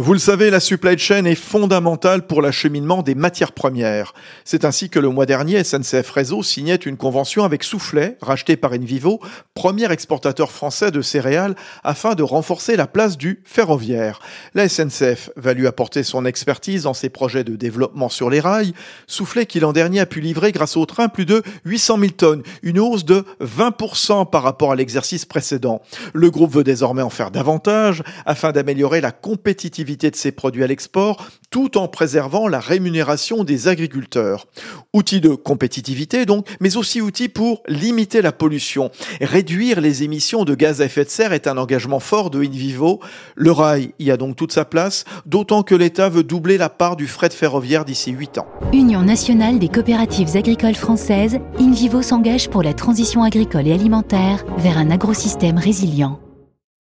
Vous le savez, la supply chain est fondamentale pour l'acheminement des matières premières. C'est ainsi que le mois dernier, SNCF Réseau signait une convention avec Soufflet, racheté par Envivo, premier exportateur français de céréales, afin de renforcer la place du ferroviaire. La SNCF va lui apporter son expertise dans ses projets de développement sur les rails. Soufflet qui l'an dernier a pu livrer grâce au train plus de 800 000 tonnes, une hausse de 20% par rapport à l'exercice précédent. Le groupe veut désormais en faire davantage afin d'améliorer la compétitivité de ses produits à l'export, tout en préservant la rémunération des agriculteurs. Outil de compétitivité donc, mais aussi outil pour limiter la pollution. Réduire les émissions de gaz à effet de serre est un engagement fort de InVivo. Le rail y a donc toute sa place, d'autant que l'État veut doubler la part du fret ferroviaire d'ici 8 ans. Union nationale des coopératives agricoles françaises, InVivo s'engage pour la transition agricole et alimentaire vers un agrosystème résilient.